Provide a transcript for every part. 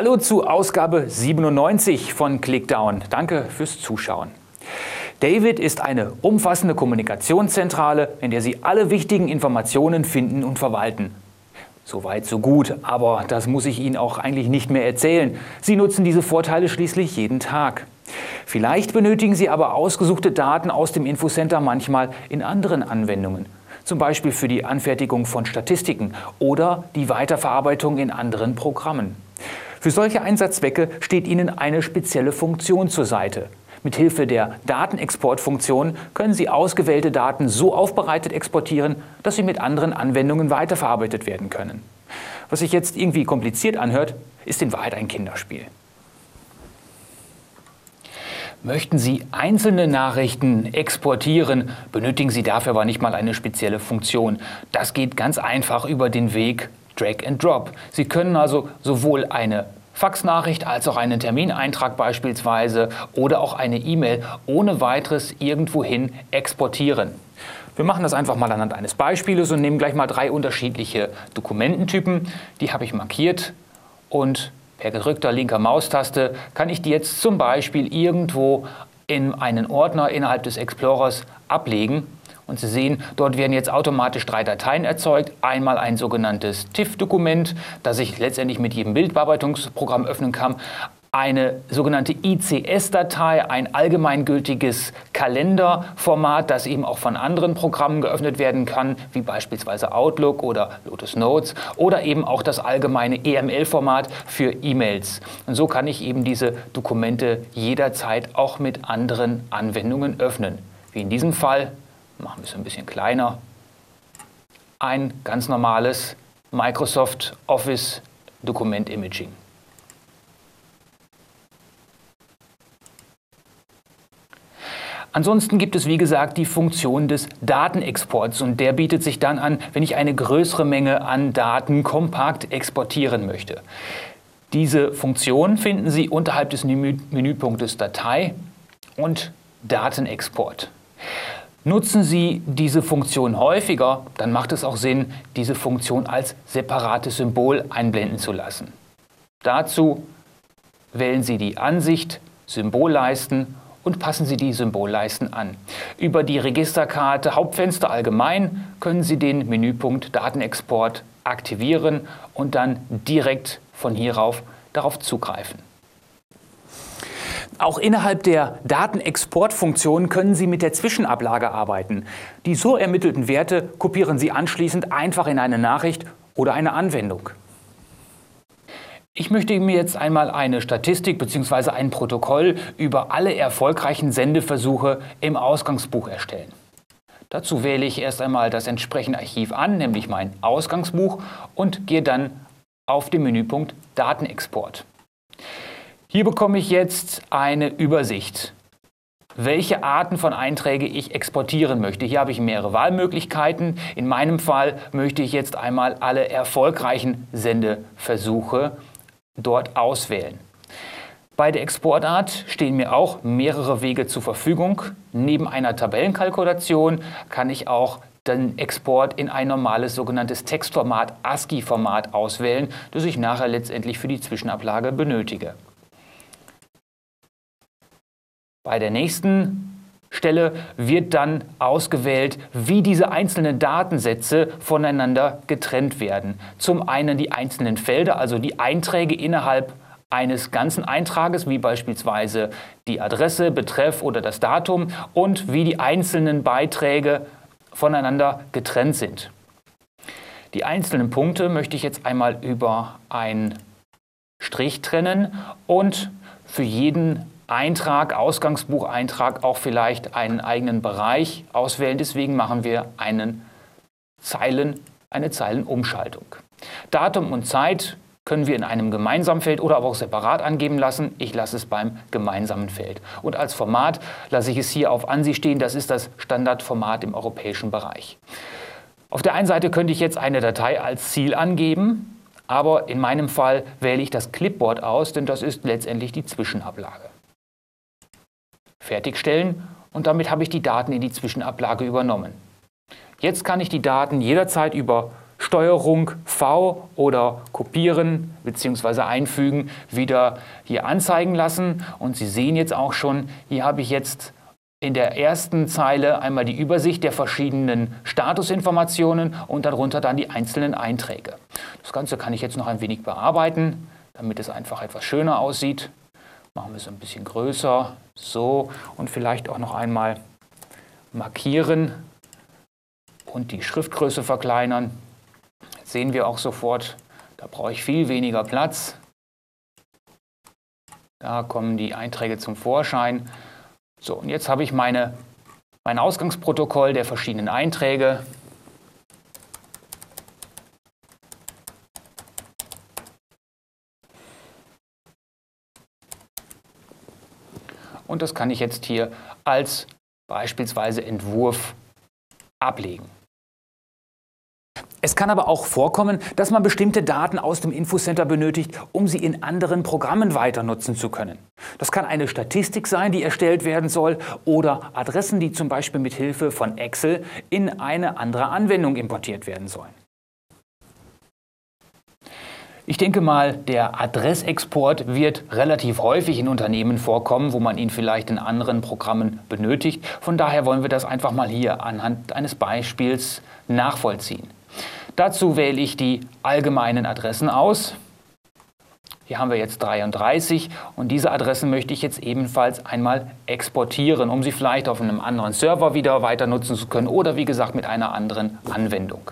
Hallo zu Ausgabe 97 von Clickdown. Danke fürs Zuschauen. David ist eine umfassende Kommunikationszentrale, in der Sie alle wichtigen Informationen finden und verwalten. Soweit, so gut, aber das muss ich Ihnen auch eigentlich nicht mehr erzählen. Sie nutzen diese Vorteile schließlich jeden Tag. Vielleicht benötigen Sie aber ausgesuchte Daten aus dem Infocenter manchmal in anderen Anwendungen zum Beispiel für die Anfertigung von Statistiken oder die Weiterverarbeitung in anderen Programmen. Für solche Einsatzzwecke steht Ihnen eine spezielle Funktion zur Seite. Mithilfe der Datenexportfunktion können Sie ausgewählte Daten so aufbereitet exportieren, dass sie mit anderen Anwendungen weiterverarbeitet werden können. Was sich jetzt irgendwie kompliziert anhört, ist in Wahrheit ein Kinderspiel. Möchten Sie einzelne Nachrichten exportieren, benötigen Sie dafür aber nicht mal eine spezielle Funktion. Das geht ganz einfach über den Weg Drag and Drop. Sie können also sowohl eine Faxnachricht als auch einen Termineintrag beispielsweise oder auch eine E-Mail ohne weiteres irgendwohin exportieren. Wir machen das einfach mal anhand eines Beispieles und nehmen gleich mal drei unterschiedliche Dokumententypen. Die habe ich markiert und Per gedrückter linker Maustaste kann ich die jetzt zum Beispiel irgendwo in einen Ordner innerhalb des Explorers ablegen. Und Sie sehen, dort werden jetzt automatisch drei Dateien erzeugt. Einmal ein sogenanntes TIFF-Dokument, das ich letztendlich mit jedem Bildbearbeitungsprogramm öffnen kann eine sogenannte ICS-Datei, ein allgemeingültiges Kalenderformat, das eben auch von anderen Programmen geöffnet werden kann, wie beispielsweise Outlook oder Lotus Notes oder eben auch das allgemeine EML-Format für E-Mails. Und so kann ich eben diese Dokumente jederzeit auch mit anderen Anwendungen öffnen. Wie in diesem Fall, machen wir es ein bisschen kleiner, ein ganz normales Microsoft Office Dokument Imaging. Ansonsten gibt es, wie gesagt, die Funktion des Datenexports und der bietet sich dann an, wenn ich eine größere Menge an Daten kompakt exportieren möchte. Diese Funktion finden Sie unterhalb des Menüpunktes Datei und Datenexport. Nutzen Sie diese Funktion häufiger, dann macht es auch Sinn, diese Funktion als separates Symbol einblenden zu lassen. Dazu wählen Sie die Ansicht Symbolleisten und passen Sie die Symbolleisten an. Über die Registerkarte Hauptfenster allgemein können Sie den Menüpunkt Datenexport aktivieren und dann direkt von hierauf darauf zugreifen. Auch innerhalb der Datenexportfunktion können Sie mit der Zwischenablage arbeiten. Die so ermittelten Werte kopieren Sie anschließend einfach in eine Nachricht oder eine Anwendung. Ich möchte mir jetzt einmal eine Statistik bzw. ein Protokoll über alle erfolgreichen Sendeversuche im Ausgangsbuch erstellen. Dazu wähle ich erst einmal das entsprechende Archiv an, nämlich mein Ausgangsbuch, und gehe dann auf den Menüpunkt Datenexport. Hier bekomme ich jetzt eine Übersicht, welche Arten von Einträge ich exportieren möchte. Hier habe ich mehrere Wahlmöglichkeiten. In meinem Fall möchte ich jetzt einmal alle erfolgreichen Sendeversuche dort auswählen. Bei der Exportart stehen mir auch mehrere Wege zur Verfügung. Neben einer Tabellenkalkulation kann ich auch den Export in ein normales sogenanntes Textformat, ASCII-Format auswählen, das ich nachher letztendlich für die Zwischenablage benötige. Bei der nächsten Stelle wird dann ausgewählt, wie diese einzelnen Datensätze voneinander getrennt werden. Zum einen die einzelnen Felder, also die Einträge innerhalb eines ganzen Eintrages, wie beispielsweise die Adresse, Betreff oder das Datum und wie die einzelnen Beiträge voneinander getrennt sind. Die einzelnen Punkte möchte ich jetzt einmal über einen Strich trennen und für jeden Eintrag, Ausgangsbucheintrag auch vielleicht einen eigenen Bereich auswählen. Deswegen machen wir einen Zeilen, eine Zeilenumschaltung. Datum und Zeit können wir in einem gemeinsamen Feld oder aber auch separat angeben lassen. Ich lasse es beim gemeinsamen Feld. Und als Format lasse ich es hier auf ANSI stehen. Das ist das Standardformat im europäischen Bereich. Auf der einen Seite könnte ich jetzt eine Datei als Ziel angeben, aber in meinem Fall wähle ich das Clipboard aus, denn das ist letztendlich die Zwischenablage fertigstellen und damit habe ich die Daten in die Zwischenablage übernommen. Jetzt kann ich die Daten jederzeit über Steuerung V oder Kopieren bzw. Einfügen wieder hier anzeigen lassen. Und Sie sehen jetzt auch schon, hier habe ich jetzt in der ersten Zeile einmal die Übersicht der verschiedenen Statusinformationen und darunter dann die einzelnen Einträge. Das Ganze kann ich jetzt noch ein wenig bearbeiten, damit es einfach etwas schöner aussieht. Machen wir es ein bisschen größer, so und vielleicht auch noch einmal markieren und die Schriftgröße verkleinern. Jetzt sehen wir auch sofort, da brauche ich viel weniger Platz. Da kommen die Einträge zum Vorschein. So, und jetzt habe ich meine, mein Ausgangsprotokoll der verschiedenen Einträge. Und das kann ich jetzt hier als beispielsweise Entwurf ablegen. Es kann aber auch vorkommen, dass man bestimmte Daten aus dem Infocenter benötigt, um sie in anderen Programmen weiter nutzen zu können. Das kann eine Statistik sein, die erstellt werden soll, oder Adressen, die zum Beispiel mit Hilfe von Excel in eine andere Anwendung importiert werden sollen. Ich denke mal, der Adressexport wird relativ häufig in Unternehmen vorkommen, wo man ihn vielleicht in anderen Programmen benötigt. Von daher wollen wir das einfach mal hier anhand eines Beispiels nachvollziehen. Dazu wähle ich die allgemeinen Adressen aus. Hier haben wir jetzt 33 und diese Adressen möchte ich jetzt ebenfalls einmal exportieren, um sie vielleicht auf einem anderen Server wieder weiter nutzen zu können oder wie gesagt mit einer anderen Anwendung.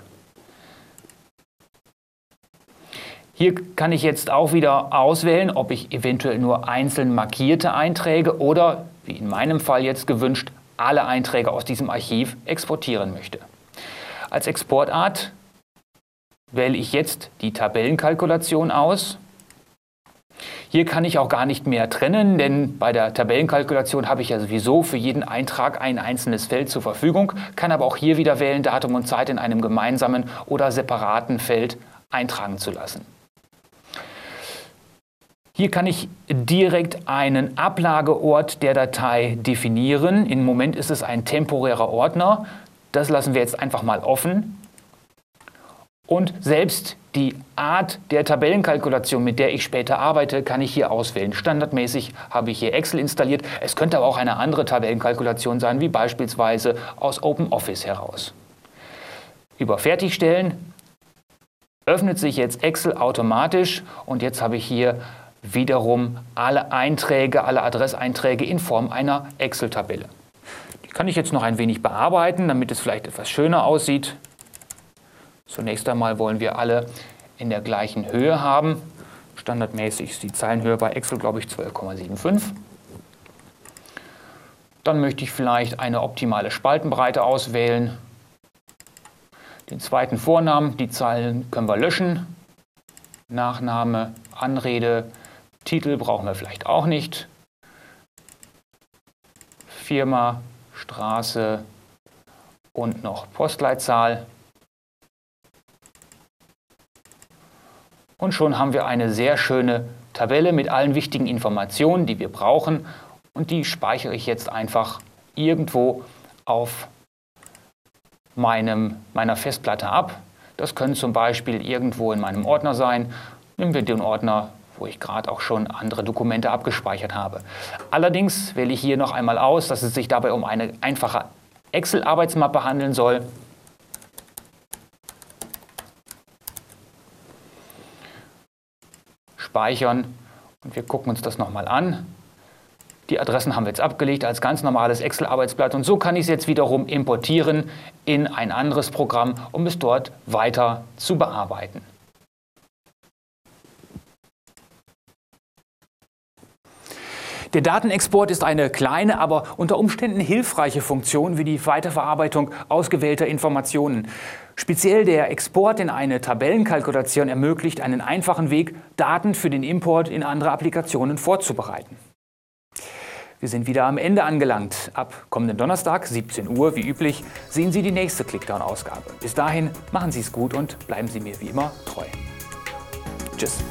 Hier kann ich jetzt auch wieder auswählen, ob ich eventuell nur einzeln markierte Einträge oder, wie in meinem Fall jetzt gewünscht, alle Einträge aus diesem Archiv exportieren möchte. Als Exportart wähle ich jetzt die Tabellenkalkulation aus. Hier kann ich auch gar nicht mehr trennen, denn bei der Tabellenkalkulation habe ich ja sowieso für jeden Eintrag ein einzelnes Feld zur Verfügung, kann aber auch hier wieder wählen, Datum und Zeit in einem gemeinsamen oder separaten Feld eintragen zu lassen. Hier kann ich direkt einen Ablageort der Datei definieren. Im Moment ist es ein temporärer Ordner. Das lassen wir jetzt einfach mal offen. Und selbst die Art der Tabellenkalkulation, mit der ich später arbeite, kann ich hier auswählen. Standardmäßig habe ich hier Excel installiert. Es könnte aber auch eine andere Tabellenkalkulation sein, wie beispielsweise aus OpenOffice heraus. Über Fertigstellen öffnet sich jetzt Excel automatisch und jetzt habe ich hier wiederum alle Einträge, alle Adresseinträge in Form einer Excel-Tabelle. Die kann ich jetzt noch ein wenig bearbeiten, damit es vielleicht etwas schöner aussieht. Zunächst einmal wollen wir alle in der gleichen Höhe haben. Standardmäßig ist die Zeilenhöhe bei Excel, glaube ich, 12,75. Dann möchte ich vielleicht eine optimale Spaltenbreite auswählen. Den zweiten Vornamen, die Zeilen können wir löschen. Nachname, Anrede, Titel brauchen wir vielleicht auch nicht. Firma, Straße und noch Postleitzahl. Und schon haben wir eine sehr schöne Tabelle mit allen wichtigen Informationen, die wir brauchen. Und die speichere ich jetzt einfach irgendwo auf meinem, meiner Festplatte ab. Das können zum Beispiel irgendwo in meinem Ordner sein. Nehmen wir den Ordner, wo ich gerade auch schon andere Dokumente abgespeichert habe. Allerdings wähle ich hier noch einmal aus, dass es sich dabei um eine einfache Excel-Arbeitsmappe handeln soll. speichern und wir gucken uns das nochmal an. Die Adressen haben wir jetzt abgelegt als ganz normales Excel-Arbeitsblatt und so kann ich es jetzt wiederum importieren in ein anderes Programm, um es dort weiter zu bearbeiten. Der Datenexport ist eine kleine, aber unter Umständen hilfreiche Funktion wie die Weiterverarbeitung ausgewählter Informationen. Speziell der Export in eine Tabellenkalkulation ermöglicht einen einfachen Weg, Daten für den Import in andere Applikationen vorzubereiten. Wir sind wieder am Ende angelangt. Ab kommenden Donnerstag, 17 Uhr, wie üblich, sehen Sie die nächste Clickdown-Ausgabe. Bis dahin machen Sie es gut und bleiben Sie mir wie immer treu. Tschüss.